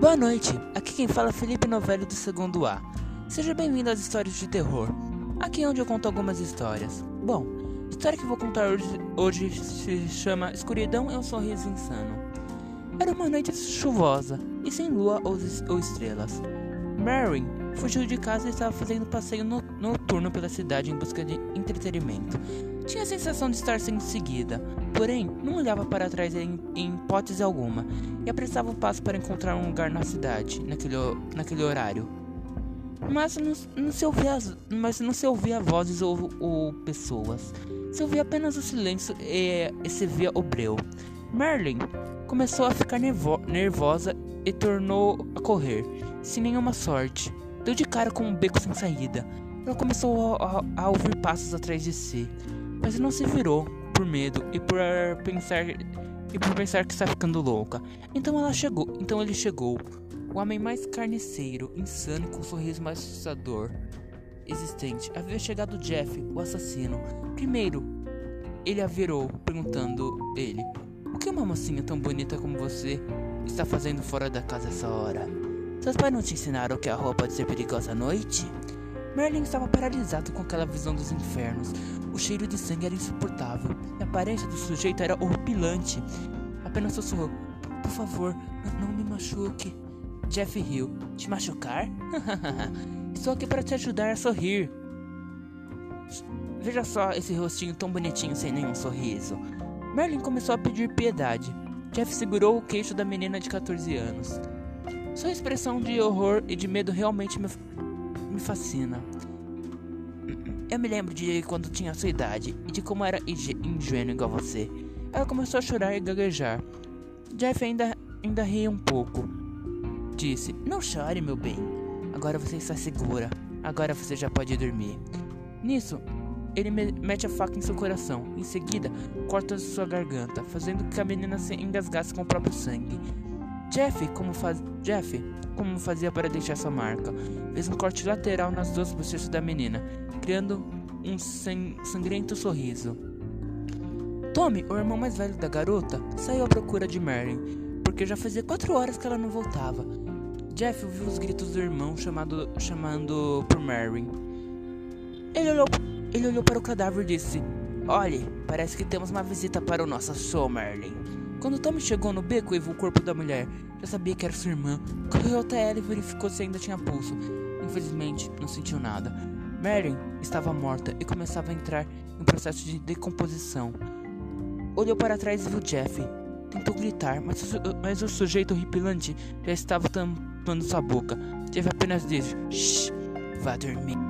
Boa noite, aqui quem fala é Felipe Novello do segundo A. Seja bem-vindo às histórias de terror. Aqui é onde eu conto algumas histórias. Bom, a história que vou contar hoje, hoje se chama Escuridão é um Sorriso Insano. Era uma noite chuvosa e sem lua ou, ou estrelas. Marin fugiu de casa e estava fazendo passeio no, noturno pela cidade em busca de entretenimento. Tinha a sensação de estar sendo seguida, porém não olhava para trás em, em hipótese alguma e apressava o passo para encontrar um lugar na cidade naquele, naquele horário. Mas não, não, se ouvia, mas não se ouvia vozes ou, ou pessoas. Se ouvia apenas o silêncio e, e se via o breu. Merlin começou a ficar nervo, nervosa e tornou a correr, sem nenhuma sorte. Deu de cara com um beco sem saída. Ela começou a, a, a ouvir passos atrás de si mas não se virou por medo e por pensar e por pensar que está ficando louca. Então ela chegou, então ele chegou, o homem mais carniceiro, insano com o sorriso mais assustador existente. Havia chegado Jeff, o assassino. Primeiro, ele a virou, perguntando ele: "O que uma mocinha tão bonita como você está fazendo fora da casa essa hora? Seus pais não te ensinaram que a rua pode ser perigosa à noite?" Merlin estava paralisado com aquela visão dos infernos. O cheiro de sangue era insuportável. E a aparência do sujeito era horripilante. Apenas sussurrou: Por favor, não me machuque. Jeff riu. Te machucar? Estou aqui para te ajudar a sorrir. Veja só esse rostinho tão bonitinho sem nenhum sorriso. Merlin começou a pedir piedade. Jeff segurou o queixo da menina de 14 anos. Sua expressão de horror e de medo realmente me me fascina. Eu me lembro de quando tinha sua idade e de como era ingênuo igual você. Ela começou a chorar e gaguejar. Jeff ainda, ainda ria um pouco. Disse: Não chore, meu bem. Agora você está segura. Agora você já pode dormir. Nisso, ele mete a faca em seu coração. Em seguida, corta sua garganta, fazendo que a menina se engasgasse com o próprio sangue. Jeff, como, faz... Jeff, como fazia para deixar sua marca, fez um corte lateral nas duas bochechas da menina, criando um sang... sangrento sorriso. Tommy, o irmão mais velho da garota, saiu à procura de Mary, porque já fazia quatro horas que ela não voltava. Jeff ouviu os gritos do irmão chamado... chamando por Mary. Ele olhou... Ele olhou para o cadáver e disse: Olhe, parece que temos uma visita para o nosso show, Merlin. Quando Tommy chegou no beco e viu o corpo da mulher, já sabia que era sua irmã. Correu até ela e verificou se ainda tinha pulso. Infelizmente, não sentiu nada. Marion estava morta e começava a entrar em um processo de decomposição. Olhou para trás e viu Jeff. Tentou gritar, mas, mas o sujeito horripilante já estava tampando sua boca. Jeff apenas disse: Shh, vá dormir.